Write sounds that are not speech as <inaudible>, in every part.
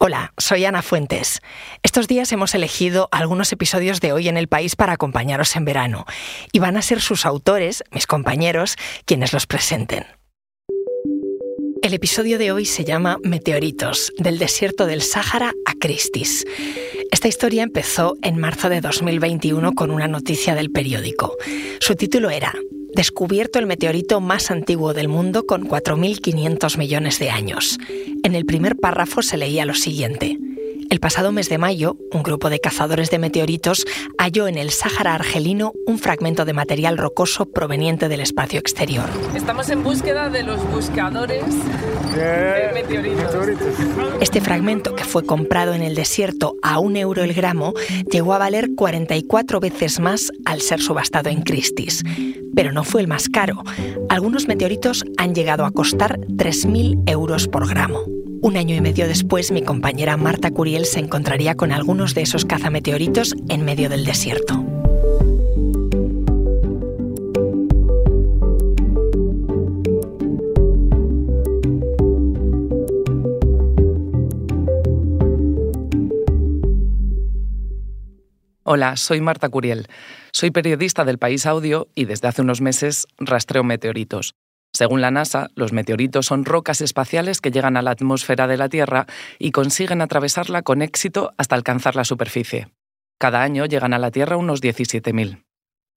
Hola, soy Ana Fuentes. Estos días hemos elegido algunos episodios de Hoy en el País para acompañaros en verano y van a ser sus autores, mis compañeros, quienes los presenten. El episodio de hoy se llama Meteoritos, del desierto del Sáhara a Cristis. Esta historia empezó en marzo de 2021 con una noticia del periódico. Su título era descubierto el meteorito más antiguo del mundo con 4.500 millones de años. En el primer párrafo se leía lo siguiente. El pasado mes de mayo, un grupo de cazadores de meteoritos halló en el Sáhara argelino un fragmento de material rocoso proveniente del espacio exterior. Estamos en búsqueda de los buscadores de meteoritos. Este fragmento, que fue comprado en el desierto a un euro el gramo, llegó a valer 44 veces más al ser subastado en Christie's. Pero no fue el más caro. Algunos meteoritos han llegado a costar 3.000 euros por gramo. Un año y medio después, mi compañera Marta Curiel se encontraría con algunos de esos cazameteoritos en medio del desierto. Hola, soy Marta Curiel. Soy periodista del País Audio y desde hace unos meses rastreo meteoritos. Según la NASA, los meteoritos son rocas espaciales que llegan a la atmósfera de la Tierra y consiguen atravesarla con éxito hasta alcanzar la superficie. Cada año llegan a la Tierra unos 17.000.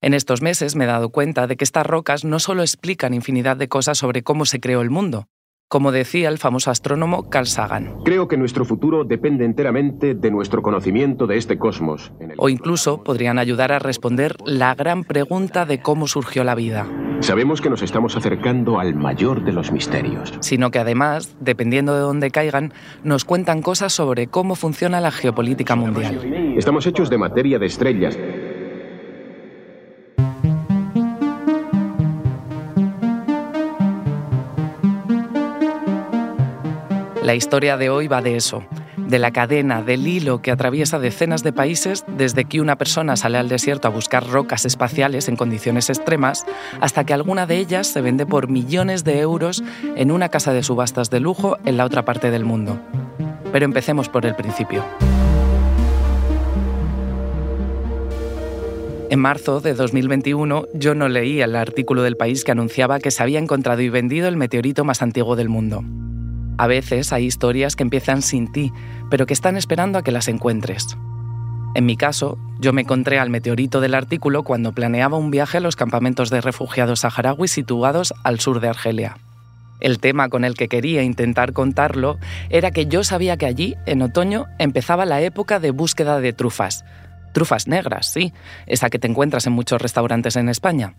En estos meses me he dado cuenta de que estas rocas no solo explican infinidad de cosas sobre cómo se creó el mundo, como decía el famoso astrónomo Carl Sagan. Creo que nuestro futuro depende enteramente de nuestro conocimiento de este cosmos. O incluso podrían ayudar a responder la gran pregunta de cómo surgió la vida. Sabemos que nos estamos acercando al mayor de los misterios. Sino que además, dependiendo de dónde caigan, nos cuentan cosas sobre cómo funciona la geopolítica mundial. Estamos hechos de materia de estrellas. La historia de hoy va de eso, de la cadena, del hilo que atraviesa decenas de países desde que una persona sale al desierto a buscar rocas espaciales en condiciones extremas hasta que alguna de ellas se vende por millones de euros en una casa de subastas de lujo en la otra parte del mundo. Pero empecemos por el principio. En marzo de 2021 yo no leí el artículo del país que anunciaba que se había encontrado y vendido el meteorito más antiguo del mundo. A veces hay historias que empiezan sin ti, pero que están esperando a que las encuentres. En mi caso, yo me encontré al meteorito del artículo cuando planeaba un viaje a los campamentos de refugiados saharauis situados al sur de Argelia. El tema con el que quería intentar contarlo era que yo sabía que allí, en otoño, empezaba la época de búsqueda de trufas. Trufas negras, sí, esa que te encuentras en muchos restaurantes en España.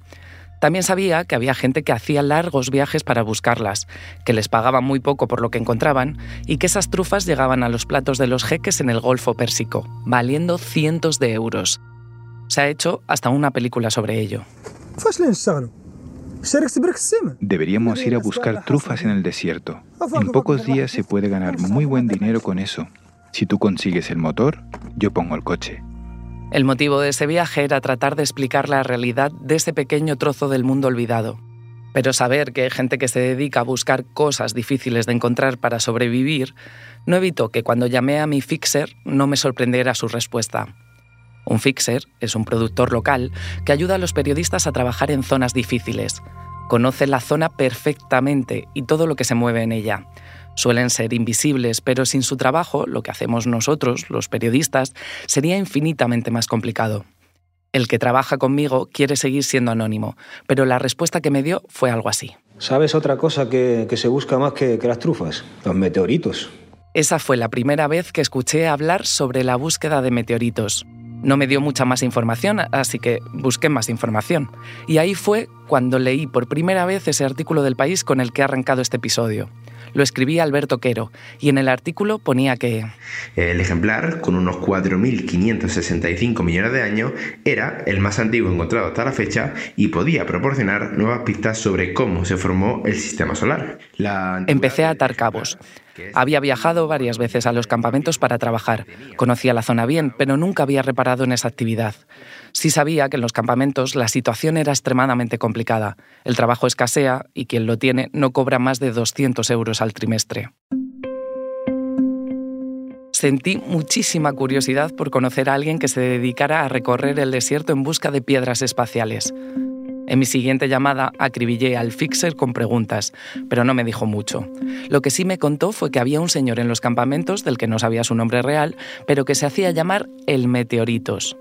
También sabía que había gente que hacía largos viajes para buscarlas, que les pagaban muy poco por lo que encontraban y que esas trufas llegaban a los platos de los jeques en el Golfo Pérsico, valiendo cientos de euros. Se ha hecho hasta una película sobre ello. Deberíamos ir a buscar trufas en el desierto. En pocos días se puede ganar muy buen dinero con eso. Si tú consigues el motor, yo pongo el coche. El motivo de ese viaje era tratar de explicar la realidad de ese pequeño trozo del mundo olvidado. Pero saber que hay gente que se dedica a buscar cosas difíciles de encontrar para sobrevivir no evitó que cuando llamé a mi fixer no me sorprendiera su respuesta. Un fixer es un productor local que ayuda a los periodistas a trabajar en zonas difíciles. Conoce la zona perfectamente y todo lo que se mueve en ella Suelen ser invisibles, pero sin su trabajo, lo que hacemos nosotros, los periodistas, sería infinitamente más complicado. El que trabaja conmigo quiere seguir siendo anónimo, pero la respuesta que me dio fue algo así. ¿Sabes otra cosa que, se busca más que, que las trufas? Los meteoritos. Esa fue la primera vez que escuché hablar sobre la búsqueda de meteoritos. No me dio mucha más información, así que busqué más información. Y ahí fue cuando leí por primera vez ese artículo del país con el que he arrancado este episodio lo escribía Alberto Quero, y en el artículo ponía que... El ejemplar, con unos 4.565 millones de años, era el más antiguo encontrado hasta la fecha y podía proporcionar nuevas pistas sobre cómo se formó el sistema solar. Empecé a atar cabos. Había viajado varias veces a los campamentos para trabajar. Conocía la zona bien, pero nunca había reparado en esa actividad. Sí sabía que en los campamentos la situación era extremadamente complicada. El trabajo escasea y quien lo tiene no cobra más de 200 euros al trimestre. Sentí muchísima curiosidad por conocer a alguien que se dedicara a recorrer el desierto en busca de piedras espaciales. En mi siguiente llamada acribillé al fixer con preguntas, pero no me dijo mucho. Lo que sí me contó fue que había un señor en los campamentos del que no sabía su nombre real, pero que se hacía llamar el Meteoritos.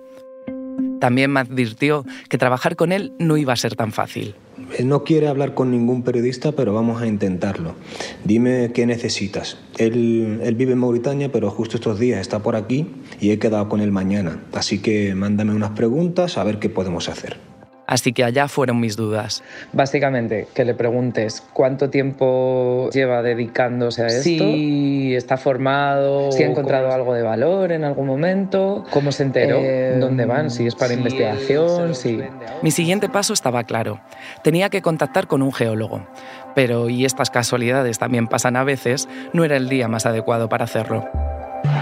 También me advirtió que trabajar con él no iba a ser tan fácil. No quiere hablar con ningún periodista, pero vamos a intentarlo. Dime qué necesitas. Él, él, vive en Mauritania, pero justo estos días está por aquí y he quedado con él mañana. Así que mándame unas preguntas a ver qué podemos hacer. Así que allá fueron mis dudas. Básicamente, que le preguntes cuánto tiempo lleva dedicándose a esto. Si está formado. Si ha encontrado algo de valor en algún momento. ¿Cómo se enteró? Eh, ¿Dónde van? Si es para investigación. Si... Mi siguiente paso estaba claro. Tenía que contactar con un geólogo. Pero, y estas casualidades también pasan a veces, no era el día más adecuado para hacerlo.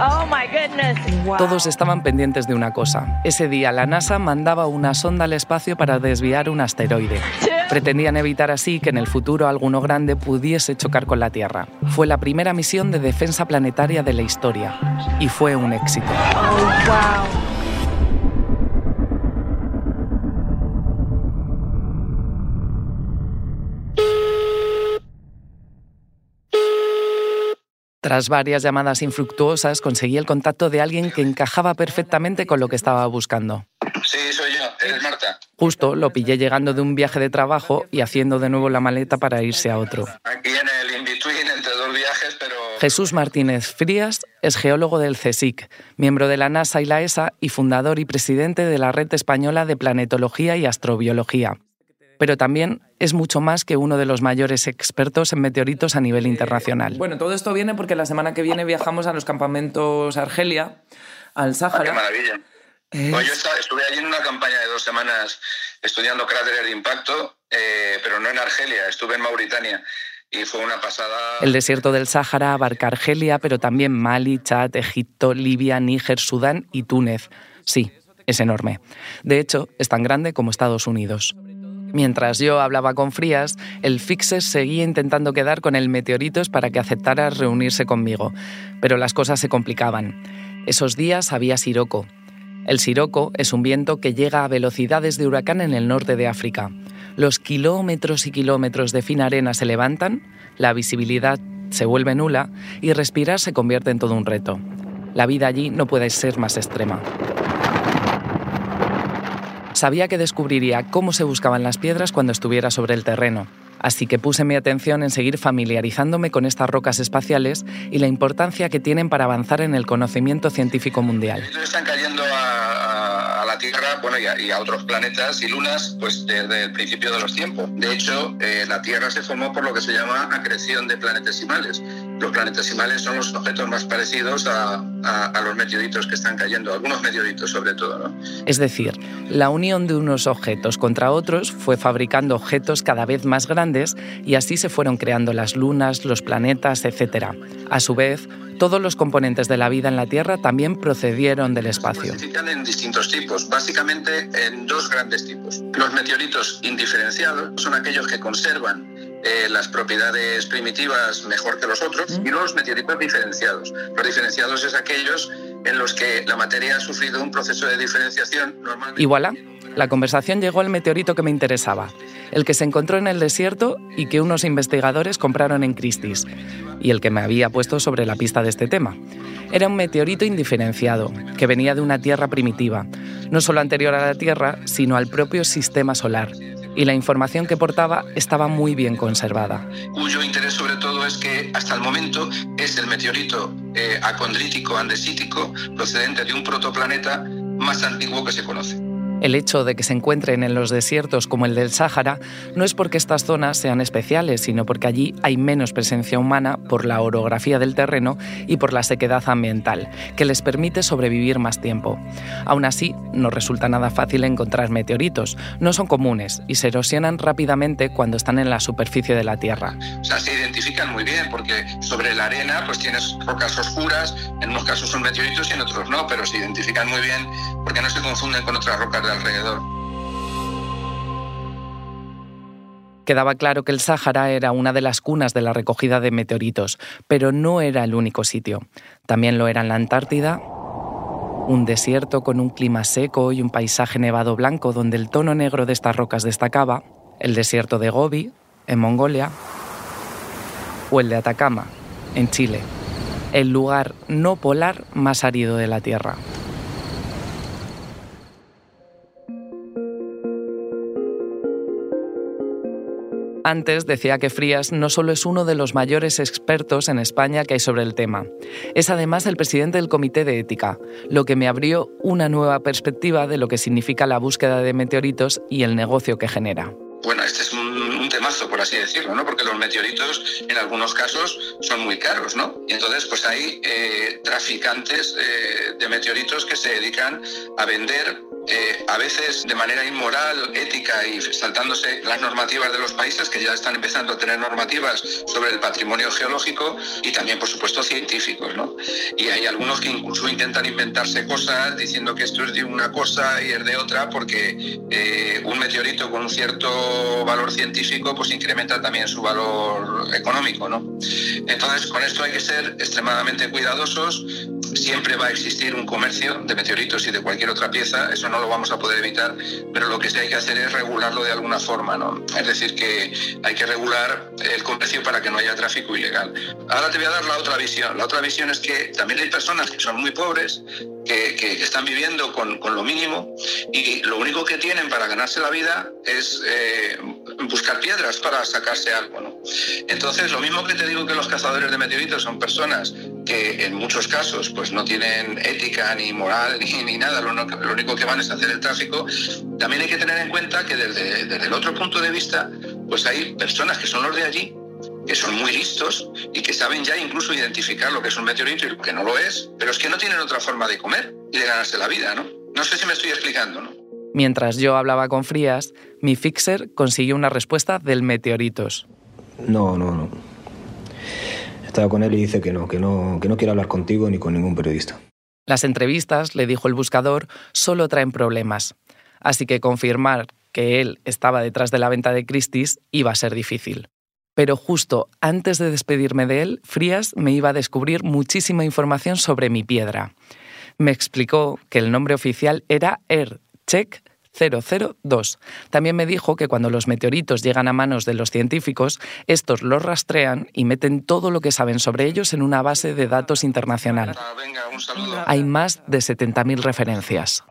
Oh Todos estaban pendientes de una cosa. Ese día la NASA mandaba una sonda al espacio para desviar un asteroide. Pretendían evitar así que en el futuro alguno grande pudiese chocar con la Tierra. Fue la primera misión de defensa planetaria de la historia y fue un éxito. Oh, Tras varias llamadas infructuosas, conseguí el contacto de alguien que encajaba perfectamente con lo que estaba buscando. Sí, soy yo, eres Marta. Justo lo pillé llegando de un viaje de trabajo y haciendo de nuevo la maleta para irse a otro. Aquí en el in-between entre dos viajes, pero... Jesús Martínez Frías es geólogo del CSIC, miembro de la NASA y la ESA y fundador y presidente de la Red Española de Planetología y Astrobiología pero también es mucho más que uno de los mayores expertos en meteoritos a nivel internacional. Bueno, todo esto viene porque la semana que viene viajamos a los campamentos Argelia, al Sáhara. ¡Qué maravilla! yo estuve allí en una campaña de dos semanas estudiando cráteres de impacto, eh, pero no en Argelia, estuve en Mauritania. Y fue una pasada. El desierto del Sáhara abarca Argelia, pero también Mali, Chad, Egipto, Libia, Níger, Sudán y Túnez. Sí, es enorme. De hecho, es tan grande como Estados Unidos. Mientras yo hablaba con Frías, el Fixes seguía intentando quedar con el Meteoritos para que aceptara reunirse conmigo, pero las cosas se complicaban. Esos días había siroco. El siroco es un viento que llega a velocidades de huracán en el norte de África. Los kilómetros y kilómetros de fina arena se levantan, la visibilidad se vuelve nula y respirar se convierte en todo un reto. La vida allí no puede ser más extrema. Sabía que descubriría cómo se buscaban las piedras cuando estuviera sobre el terreno, así que puse mi atención en seguir familiarizándome con estas rocas espaciales y la importancia que tienen para avanzar en el conocimiento científico mundial. Están cayendo a, la Tierra bueno, y a, otros planetas y lunas pues desde el principio de los tiempos. De hecho, eh, la Tierra se formó por lo que se llama acreción de planetesimales los planetesimales son los objetos más parecidos a, los meteoritos que están cayendo, algunos meteoritos sobre todo. ¿no? Es decir, la unión de unos objetos contra otros fue fabricando objetos cada vez más grandes y así se fueron creando las lunas, los planetas, etc. A su vez, todos los componentes de la vida en la Tierra también procedieron del espacio. Se en distintos tipos, básicamente en dos grandes tipos. Los meteoritos indiferenciados son aquellos que conservan eh, las propiedades primitivas mejor que los otros y los meteoritos diferenciados. Los diferenciados es aquellos en los que la materia ha sufrido un proceso de diferenciación normal. Y voilà, la conversación llegó al meteorito que me interesaba, el que se encontró en el desierto y que unos investigadores compraron en Christie's, y el que me había puesto sobre la pista de este tema. Era un meteorito indiferenciado, que venía de una Tierra primitiva, no solo anterior a la Tierra, sino al propio sistema solar, y la información que portaba estaba muy bien conservada. Cuyo interés sobre todo es que hasta el momento es el meteorito eh, acondrítico andesítico procedente de un protoplaneta más antiguo que se conoce. El hecho de que se encuentren en los desiertos como el del Sáhara no es porque estas zonas sean especiales, sino porque allí hay menos presencia humana por la orografía del terreno y por la sequedad ambiental, que les permite sobrevivir más tiempo. Aún así, no resulta nada fácil encontrar meteoritos, no son comunes y se erosionan rápidamente cuando están en la superficie de la Tierra. O sea, se identifican muy bien porque sobre la arena pues tienes rocas oscuras, en unos casos son meteoritos y en otros no, pero se identifican muy bien porque no se confunden con otras rocas alrededor. Quedaba claro que el Sáhara era una de las cunas de la recogida de meteoritos, pero no era el único sitio. También lo era en la Antártida, un desierto con un clima seco y un paisaje nevado blanco donde el tono negro de estas rocas destacaba, el desierto de Gobi, en Mongolia, o el de Atacama, en Chile, el lugar no polar más árido de la Tierra. Antes decía que Frías no solo es uno de los mayores expertos en España que hay sobre el tema, es además el presidente del Comité de Ética, lo que me abrió una nueva perspectiva de lo que significa la búsqueda de meteoritos y el negocio que genera. Bueno, este es un, temazo, por así decirlo, ¿no? Porque los meteoritos en algunos casos son muy caros, ¿no? Y entonces pues hay eh, traficantes eh, de meteoritos que se dedican a vender eh, a veces de manera inmoral, ética y saltándose las normativas de los países que ya están empezando a tener normativas sobre el patrimonio geológico y también, por supuesto, científicos. ¿no? Y hay algunos que incluso intentan inventarse cosas diciendo que esto es de una cosa y es de otra porque eh, un meteorito con un cierto valor científico pues incrementa también su valor económico. ¿no? Entonces, con esto hay que ser extremadamente cuidadosos. Siempre va a existir un comercio de meteoritos y de cualquier otra pieza, eso no lo vamos a poder evitar, pero lo que sí hay que hacer es regularlo de alguna forma, ¿no? Es decir, que hay que regular el comercio para que no haya tráfico ilegal. Ahora te voy a dar la otra visión. La otra visión es que también hay personas que son muy pobres, que, que están viviendo con, con, lo mínimo y lo único que tienen para ganarse la vida es eh, buscar piedras para sacarse algo, ¿no? Entonces, lo mismo que te digo que los cazadores de meteoritos son personas que en muchos casos pues no tienen ética ni moral ni, ni nada, lo, lo, único que van es hacer el tráfico, también hay que tener en cuenta que desde, desde el otro punto de vista pues hay personas que son los de allí que son muy listos y que saben ya incluso identificar lo que es un meteorito y lo que no lo es, pero es que no tienen otra forma de comer y de ganarse la vida, ¿no? No sé si me estoy explicando, ¿no? Mientras yo hablaba con Frías, mi fixer consiguió una respuesta del meteoritos. No, no, no. Con él y dice que no, que no, que no quiere hablar contigo ni con ningún periodista. Las entrevistas, le dijo el buscador, solo traen problemas. Así que confirmar que él estaba detrás de la venta de Christie's iba a ser difícil. Pero justo antes de despedirme de él, Frías me iba a descubrir muchísima información sobre mi piedra. Me explicó que el nombre oficial era Check 002. También me dijo que cuando los meteoritos llegan a manos de los científicos, estos los rastrean y meten todo lo que saben sobre ellos en una base de datos internacional. Hay más de 70.000 referencias.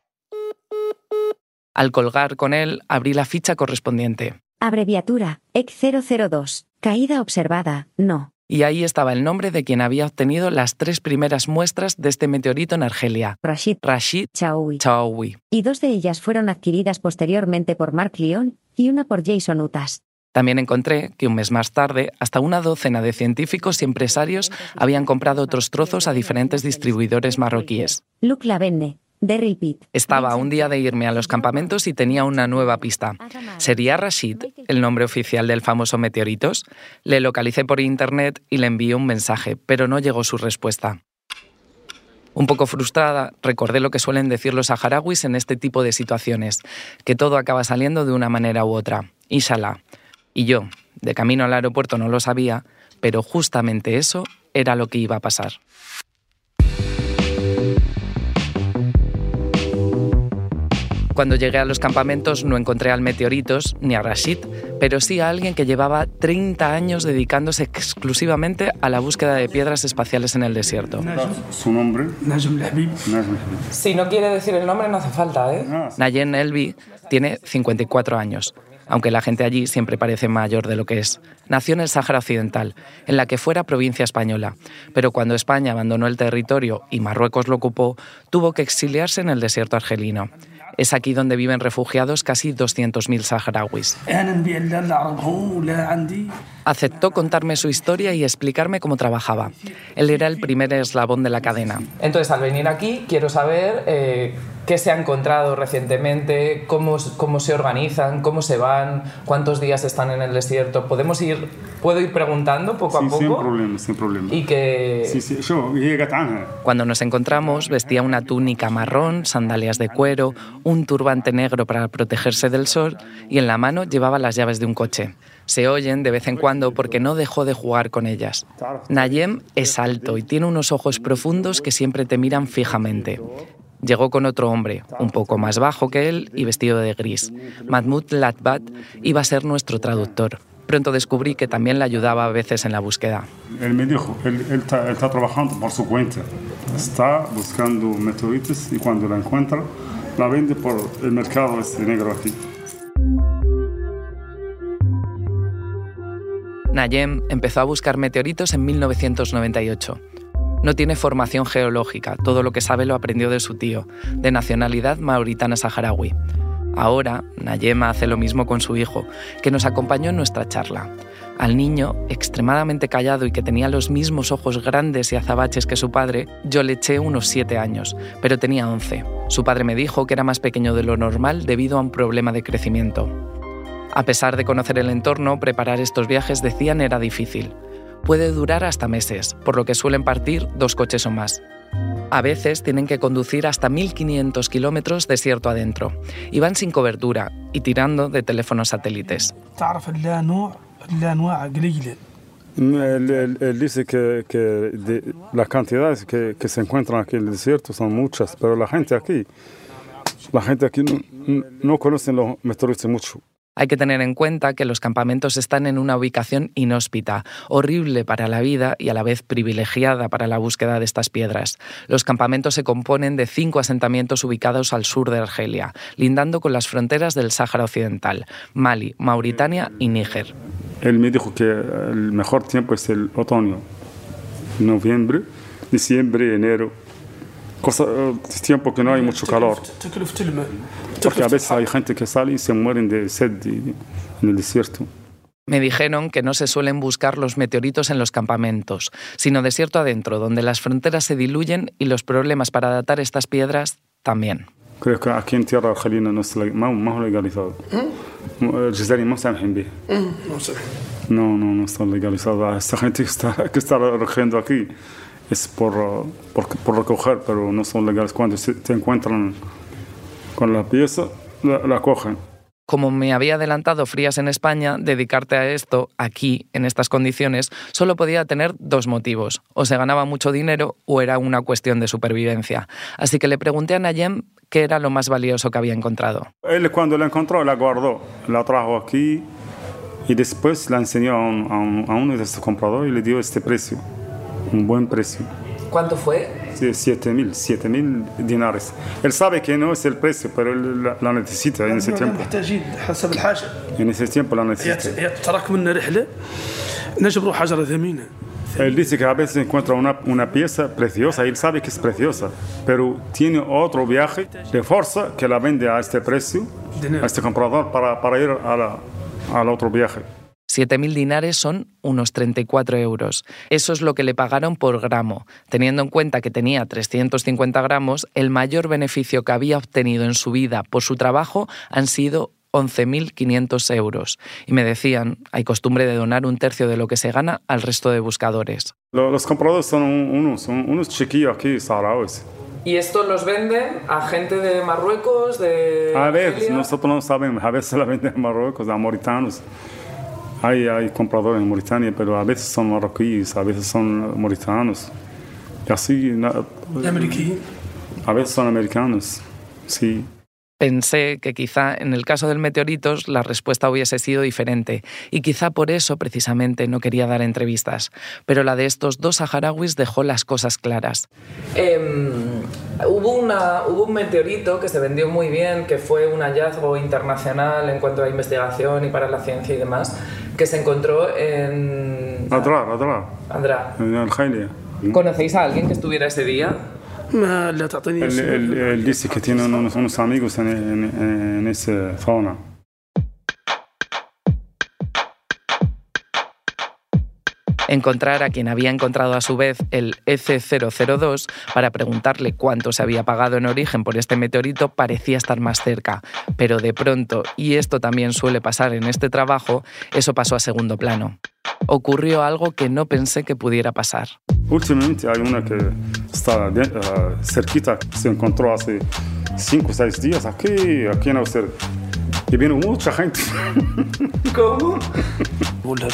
Al colgar con él, abrí la ficha correspondiente. Abreviatura, EC002. Caída observada, no. Y ahí estaba el nombre de quien había obtenido las tres primeras muestras de este meteorito en Argelia. Rashid. Rashid Chaoui. Y dos de ellas fueron adquiridas posteriormente por Mark Lyon y una por Jason Utas. También encontré que un mes más tarde, hasta una docena de científicos y empresarios habían comprado otros trozos a diferentes distribuidores marroquíes. Luke Lavenne, estaba un día de irme a los campamentos y tenía una nueva pista. ¿Sería Rashid el nombre oficial del famoso meteoritos? Le localicé por internet y le envié un mensaje, pero no llegó su respuesta. Un poco frustrada, recordé lo que suelen decir los saharauis en este tipo de situaciones, que todo acaba saliendo de una manera u otra. Inshallah. Y yo, de camino al aeropuerto no lo sabía, pero justamente eso era lo que iba a pasar. Cuando llegué a los campamentos no encontré al Meteoritos ni a Rashid, pero sí a alguien que llevaba 30 años dedicándose exclusivamente a la búsqueda de piedras espaciales en el desierto. ¿Su nombre? Si no quiere decir el nombre no hace falta, ¿eh? Nayen Elvi tiene 54 años, aunque la gente allí siempre parece mayor de lo que es. Nació en el Sáhara Occidental, en la que fuera provincia española, pero cuando España abandonó el territorio y Marruecos lo ocupó, tuvo que exiliarse en el desierto argelino. Es aquí donde viven refugiados casi 200.000 saharauis. Aceptó contarme su historia y explicarme cómo trabajaba. Él era el primer eslabón de la cadena. Entonces, al venir aquí, quiero saber eh, qué se ha encontrado recientemente, cómo, cómo se organizan, cómo se van, cuántos días están en el desierto. ¿Podemos ir, ¿Puedo ir preguntando poco a poco? Sin problema, sin problema. Y que... Sí, sí, Cuando nos encontramos, vestía una túnica marrón, sandalias de cuero, un turbante negro para protegerse del sol y en la mano llevaba las llaves de un coche. Se oyen de vez en cuando porque no dejó de jugar con ellas. Nayem es alto y tiene unos ojos profundos que siempre te miran fijamente. Llegó con otro hombre, un poco más bajo que él y vestido de gris. Mahmoud Latbat iba a ser nuestro traductor. Pronto descubrí que también le ayudaba a veces en la búsqueda. Él me dijo, él, está, trabajando por su cuenta. Está buscando meteoritos y cuando la encuentra, la vende por el mercado este negro aquí. Nayem empezó a buscar meteoritos en 1998. No tiene formación geológica, todo lo que sabe lo aprendió de su tío, de nacionalidad mauritana saharaui. Ahora, Nayema hace lo mismo con su hijo, que nos acompañó en nuestra charla. Al niño, extremadamente callado y que tenía los mismos ojos grandes y azabaches que su padre, yo le eché unos siete años, pero tenía once. Su padre me dijo que era más pequeño de lo normal debido a un problema de crecimiento. A pesar de conocer el entorno, preparar estos viajes decían era difícil puede durar hasta meses, por lo que suelen partir dos coches o más. A veces tienen que conducir hasta 1.500 kilómetros desierto adentro y van sin cobertura y tirando de teléfonos satélites. Él, dice que, las cantidades que, se encuentran aquí en el desierto son muchas, pero la gente aquí, la gente aquí no, no conoce los meteoritos mucho. Hay que tener en cuenta que los campamentos están en una ubicación inhóspita, horrible para la vida y a la vez privilegiada para la búsqueda de estas piedras. Los campamentos se componen de cinco asentamientos ubicados al sur de Argelia, lindando con las fronteras del Sáhara Occidental, Mali, Mauritania y Níger. Él me dijo que el mejor tiempo es el otoño, noviembre, diciembre, enero cosa, eh, tiempo que no hay mucho calor. Porque a veces hay gente que sale y se mueren de sed en el desierto. Me dijeron que no se suelen buscar los meteoritos en los campamentos, sino desierto adentro, donde las fronteras se diluyen y los problemas para datar estas piedras también. Creo que aquí en tierra argelina no está legalizado. ¿Mm? ¿Mm? No, no, no está legalizado. Esta gente que está, que está recogiendo aquí es por, por, por, recoger, pero no son legales. Cuando se, te encuentran con la pieza, la, cogen. Como me había adelantado Frías en España, dedicarte a esto aquí, en estas condiciones, solo podía tener dos motivos. O se ganaba mucho dinero o era una cuestión de supervivencia. Así que le pregunté a Nayem qué era lo más valioso que había encontrado. Él cuando la encontró, la guardó, la trajo aquí y después la enseñó a, a uno de sus compradores y le dio este precio un buen precio. ¿Cuánto fue? 7 mil, 7 mil dinares. Él sabe que no es el precio, pero él la, necesita en ese tiempo. En ese tiempo la necesita. Él dice que a veces encuentra una, una pieza preciosa él sabe que es preciosa, pero tiene otro viaje de fuerza que la vende a este precio, a este comprador, para, para ir a la, al otro viaje. 7.000 dinares son unos 34 euros. Eso es lo que le pagaron por gramo. Teniendo en cuenta que tenía 350 gramos, el mayor beneficio que había obtenido en su vida por su trabajo han sido 11.500 euros. Y me decían, hay costumbre de donar un tercio de lo que se gana al resto de buscadores. Los compradores son unos, unos chiquillos aquí, saharauis. ¿Y esto los venden a gente de Marruecos? De a veces, nosotros no sabemos, a veces la venden a Marruecos, a mauritanos. Hay, hay compradores en Mauritania, pero a veces son marroquíes, a veces son mauritanos. Y así. A veces son americanos, sí. Pensé que quizá en el caso del meteoritos la respuesta hubiese sido diferente y quizá por eso precisamente no quería dar entrevistas. Pero la de estos dos saharauis dejó las cosas claras. Em, hubo, una, hubo un meteorito que se vendió muy bien, que fue un hallazgo internacional en cuanto a investigación y para la ciencia y demás, que se encontró en... Adrar, Adrar. Adrar. En Argelia. ¿Conocéis a alguien que estuviera ese día? Él, dice que tiene unos, amigos en, en, esa zona. Encontrar a quien había encontrado a su vez el EC002 para preguntarle cuánto se había pagado en origen por este meteorito parecía estar más cerca, pero de pronto, y esto también suele pasar en este trabajo, eso pasó a segundo plano. Ocurrió algo que no pensé que pudiera pasar. Últimamente hay una que está uh, cerquita, se encontró hace 5 o 6 días aquí, aquí en Australia. Y vino mucha gente. <laughs> ¿Cómo?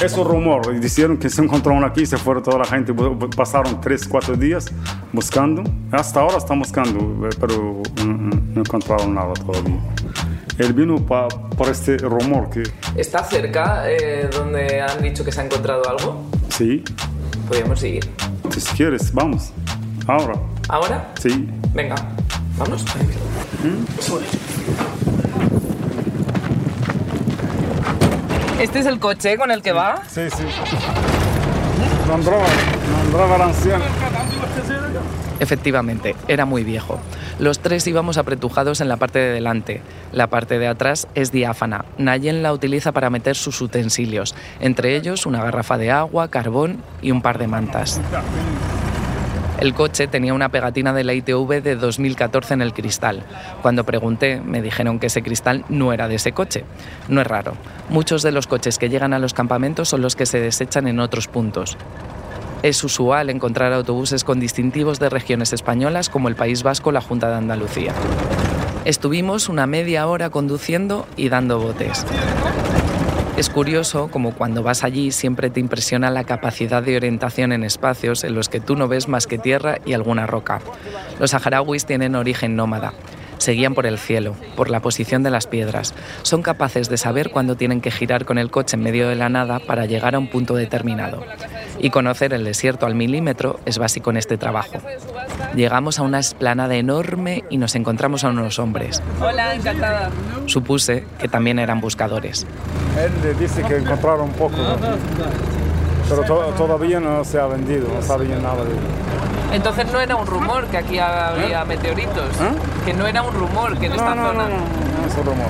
Es un rumor. Dijeron que se encontraron aquí, se fueron toda la gente. Pasaron tres, cuatro días buscando. Hasta ahora están buscando, pero no encontraron nada todavía. Él vino por este rumor que... ¿Está cerca eh, donde han dicho que se ha encontrado algo? Sí. Podríamos seguir. Si quieres, vamos. Ahora. ¿Ahora? Sí. Venga, vamos. ¿Mm? ¿Este es el coche con el que va? Sí, sí. Nombraba, la anciana. Efectivamente, era muy viejo. Los tres íbamos apretujados en la parte de delante. La parte de atrás es diáfana. Nayen la utiliza para meter sus utensilios, entre ellos una garrafa de agua, carbón y un par de mantas. El coche tenía una pegatina de la ITV de 2014 en el cristal. Cuando pregunté, me dijeron que ese cristal no era de ese coche. No es raro. Muchos de los coches que llegan a los campamentos son los que se desechan en otros puntos. Es usual encontrar autobuses con distintivos de regiones españolas como el País Vasco o la Junta de Andalucía. Estuvimos una media hora conduciendo y dando botes. Es curioso como cuando vas allí siempre te impresiona la capacidad de orientación en espacios en los que tú no ves más que tierra y alguna roca. Los saharauis tienen origen nómada. Seguían por el cielo, por la posición de las piedras. Son capaces de saber cuándo tienen que girar con el coche en medio de la nada para llegar a un punto determinado. Y conocer el desierto al milímetro es básico en este trabajo. Llegamos a una esplanada enorme y nos encontramos a unos hombres. Hola, encantada. Supuse que también eran buscadores. Él dice que encontraron un poco, pero todavía no se ha vendido, no sabía nada de Entonces no era un rumor que aquí había ¿Eh? meteoritos, ¿Eh? que no era un rumor que en esta no, zona. No, no, no, es un rumor.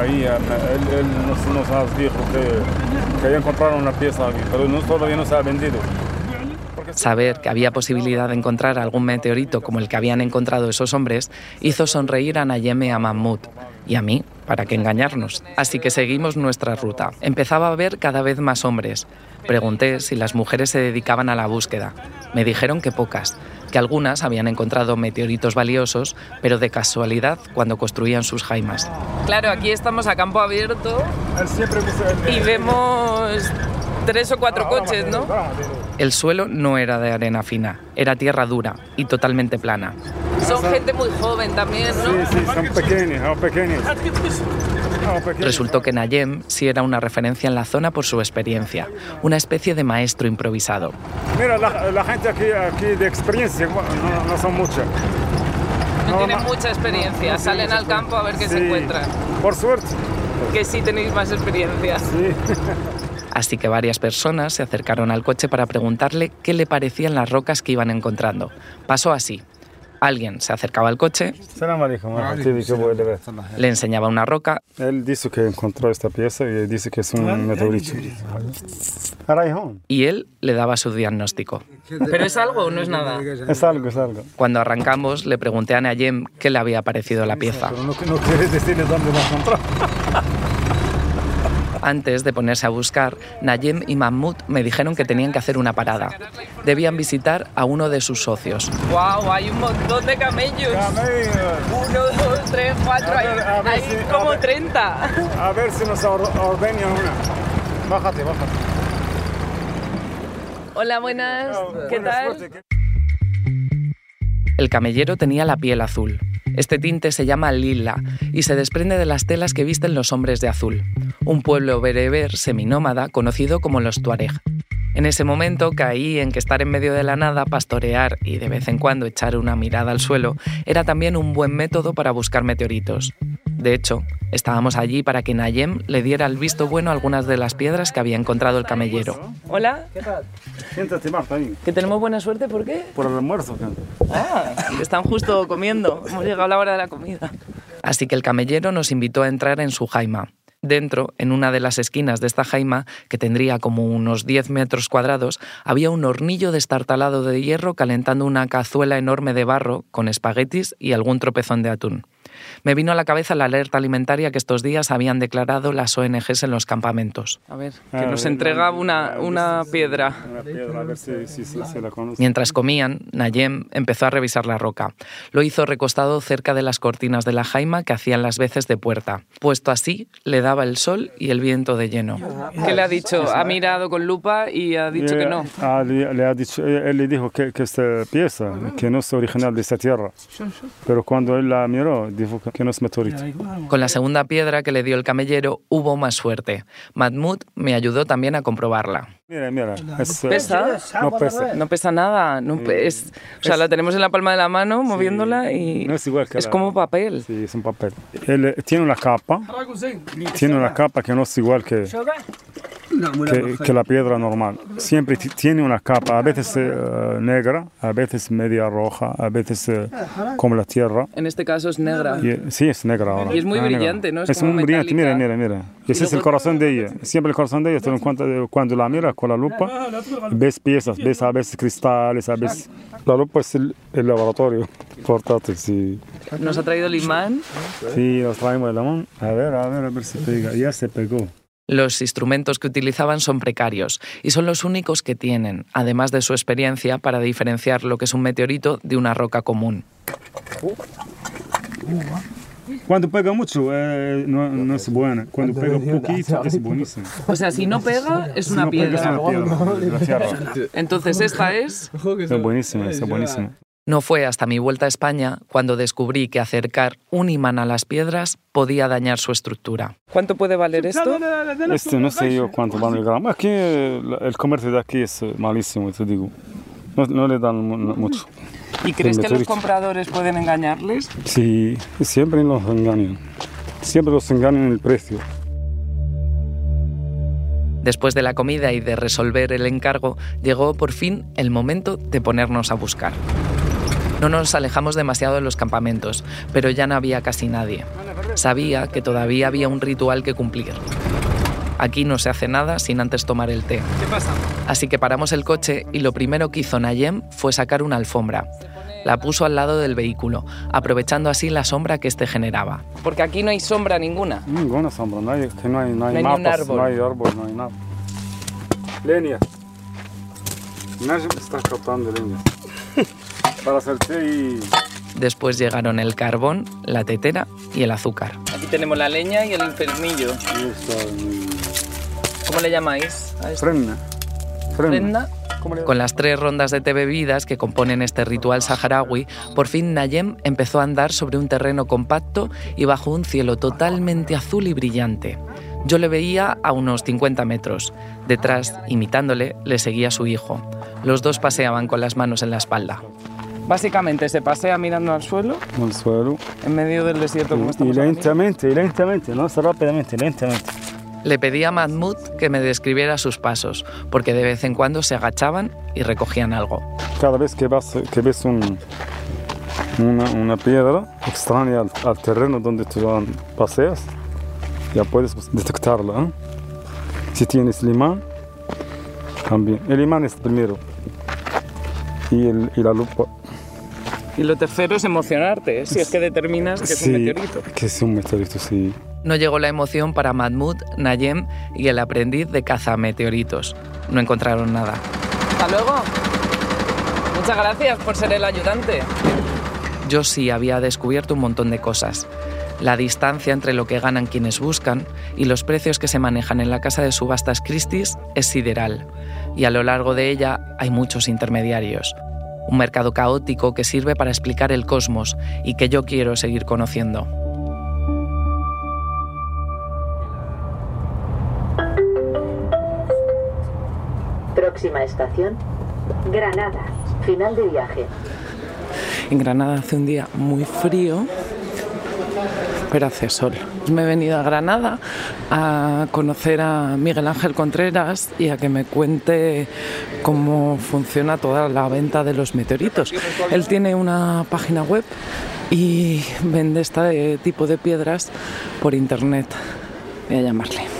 Ahí él, nos, dijo que, que, había encontrado una pieza aquí, pero todavía no se ha vendido. Saber que había posibilidad de encontrar algún meteorito como el que habían encontrado esos hombres hizo sonreír a Nayeme y a Mahmoud, y a mí, para qué engañarnos. Así que seguimos nuestra ruta. Empezaba a ver cada vez más hombres. Pregunté si las mujeres se dedicaban a la búsqueda. Me dijeron que pocas, que algunas habían encontrado meteoritos valiosos, pero de casualidad cuando construían sus jaimas. Claro, aquí estamos a campo abierto y vemos tres o cuatro coches, ¿no? El suelo no era de arena fina, era tierra dura y totalmente plana. Son gente muy joven también, ¿no? Sí, sí, son pequeños, son pequeños. Resultó que Nayem sí era una referencia en la zona por su experiencia, una especie de maestro improvisado. Mira, la, gente aquí, aquí, de experiencia no, son muchas. No, tienen mucha experiencia, salen al campo a ver qué se encuentran. Por suerte. Que sí tenéis más experiencia. Sí. <laughs> Así que varias personas se acercaron al coche para preguntarle qué le parecían las rocas que iban encontrando. Pasó así. Alguien se acercaba al coche, le enseñaba una roca. Él dice que encontró esta pieza y dice que es un meteorito. Y él le daba su diagnóstico. ¿Pero es algo o no es nada? Es algo, es algo. Cuando arrancamos, le pregunté a Nayem qué le había parecido la pieza. no, no quieres decirle dónde la encontró. <laughs> Antes de ponerse a buscar, Nayem y Mahmoud me dijeron que tenían que hacer una parada. Debían visitar a uno de sus socios. ¡Wow! Hay un montón de camellos. ¡Camellos! Uno, dos, tres, cuatro, hay, como treinta. 30. A ver si nos ordenan una. Bájate, bájate. Hola, buenas. ¿Qué tal? El camellero tenía la piel azul. Este tinte se llama lila y se desprende de las telas que visten los hombres de azul, un pueblo bereber seminómada conocido como los tuareg. En ese momento caí en que estar en medio de la nada, pastorear y de vez en cuando echar una mirada al suelo era también un buen método para buscar meteoritos. De hecho, estábamos allí para que Nayem le diera el visto bueno a algunas de las piedras que había encontrado el camellero. Hola. ¿Qué tal? Siéntate, Marta. Ahí. Que tenemos buena suerte, ¿por qué? Por el almuerzo. Ah, están justo comiendo. Hemos llegado a la hora de la comida. Así que el camellero nos invitó a entrar en su jaima. Dentro, en una de las esquinas de esta jaima, que tendría como unos 10 metros cuadrados, había un hornillo destartalado de hierro calentando una cazuela enorme de barro con espaguetis y algún tropezón de atún. Me vino a la cabeza la alerta alimentaria que estos días habían declarado las ONGs en los campamentos. A ver, que nos entrega una, una piedra. Mientras comían, Nayem empezó a revisar la roca. Lo hizo recostado cerca de las cortinas de la jaima que hacían las veces de puerta. Puesto así, le daba el sol y el viento de lleno. ¿Qué le ha dicho? Ha mirado con lupa y ha dicho que no. Ah, le, ha dicho, él le dijo que, que esta pieza, que no es original de esta tierra. Pero cuando él la miró, dijo que no es meteorito. Con la segunda piedra que le dio el camellero hubo más suerte. Mahmoud me ayudó también a comprobarla. Mira, mira. ¿Pesa? No pesa. No pesa nada. No es, o sea, la tenemos en la palma de la mano, moviéndola y No es igual que es la- como papel. Sí, es un papel. Él eh, tiene una capa, tiene una capa que no es igual que, que, que la piedra normal. Siempre ti- tiene una capa, a veces eh, negra, a veces media roja, a veces eh, como la tierra. En este caso es negra. Y, sí, es negra ahora. Y es muy Ah, negra. brillante, ¿no? Es Es, como muy brillante, mira, mira, mira. Ese es el corazón de ella. Siempre el corazón de ella, cuenta de cuando la miras con la lupa, ves piezas, ves a veces cristales, a veces... La lupa es el, el laboratorio portátil, sí. Nos ha traído el imán. Sí, nos traemos el limón. A ver, a ver, a ver si pega. Ya se pegó. Los instrumentos que utilizaban son precarios y son los únicos que tienen, además de su experiencia, para diferenciar lo que es un meteorito de una roca común. Cuando pega mucho, eh, no, no es buena. Cuando pega poquito, es buenísimo. O sea, si no pega, es Si una no pega, es piedra. una piedra. Entonces esta es... Es buenísima, es buenísima. No fue hasta mi vuelta a España cuando descubrí que acercar un imán a las piedras podía dañar su estructura. ¿Cuánto puede valer esto? Este no sé yo cuánto vale el gramo. Aquí el comercio de aquí es malísimo, te digo. No, no le dan mu- mucho. ¿Y crees que los compradores pueden engañarles? Sí, siempre los engañan. Siempre los engañan en el precio. Después de la comida y de resolver el encargo, llegó por fin el momento de ponernos a buscar. No nos alejamos demasiado de los campamentos, pero ya no había casi nadie. Sabía que todavía había un ritual que cumplir. Aquí no se hace nada sin antes tomar el té. ¿Qué pasa? Así que paramos el coche y lo primero que hizo Nayem fue sacar una alfombra. La puso al lado del vehículo, aprovechando así la sombra que éste generaba. Porque aquí no hay sombra ninguna. Ninguna sombra, no hay, que no hay, no hay, No hay mapas, árbol. no hay árbol, no hay nada. Leña. Nadie está cortando leña. <laughs> Para hacer té y... Después llegaron el carbón, la tetera y el azúcar. Aquí tenemos la leña y el infernillo. ¿Cómo le llamáis a esto? Frenna. Con las tres rondas de té bebidas que componen este ritual saharaui, por fin Nayem empezó a andar sobre un terreno compacto y bajo un cielo totalmente azul y brillante. Yo le veía a unos 50 metros. Detrás, imitándole, le seguía su hijo. Los dos paseaban con las manos en la espalda. Básicamente se pasea mirando al suelo al suelo. en medio del desierto como Y, estamos lentamente, y lentamente, no rápidamente, lentamente. Le pedí a Mahmoud que me describiera sus pasos, porque de vez en cuando se agachaban y recogían algo. Cada vez que, vas, que ves un- una, una piedra extraña al, al terreno donde tú van- paseas, ya puedes detectarla. ¿eh? Si tienes el imán, también. El imán es primero. Y, el- y la lupa. Y lo tercero es emocionarte, ¿eh? si es que determinas que es un meteorito. Que es un meteorito, sí. No llegó la emoción para Mahmoud, Nayem y el aprendiz de caza meteoritos. No encontraron nada. Hasta luego. Muchas gracias por ser el ayudante. Yo sí había descubierto un montón de cosas. La distancia entre lo que ganan quienes buscan y los precios que se manejan en la casa de subastas Christie's es sideral. Y a lo largo de ella hay muchos intermediarios. Un mercado caótico que sirve para explicar el cosmos y que yo quiero seguir conociendo. Próxima estación, Granada. Final de viaje. En Granada hace un día muy frío, pero hace sol. Me he venido a Granada a conocer a Miguel Ángel Contreras y a que me cuente cómo funciona toda la venta de los meteoritos. Él tiene una página web y vende este tipo de piedras por internet. Voy a llamarle.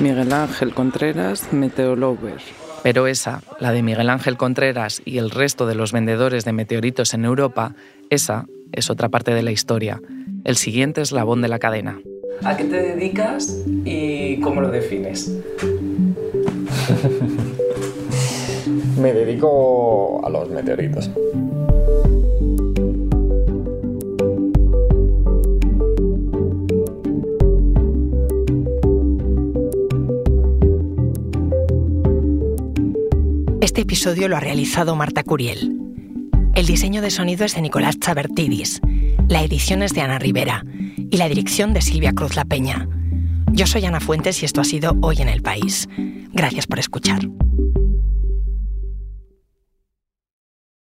Miguel Ángel Contreras, Meteolover. Pero esa, la de Miguel Ángel Contreras y el resto de los vendedores de meteoritos en Europa, esa es otra parte de la historia. El siguiente eslabón de la cadena. ¿A qué te dedicas y cómo lo defines? <laughs> Me dedico a los meteoritos. Este episodio lo ha realizado Marta Curiel. El diseño de sonido es de Nicolás Chabertidis, la edición es de Ana Rivera y la dirección de Silvia Cruz La Peña. Yo soy Ana Fuentes y esto ha sido Hoy en el País. Gracias por escuchar.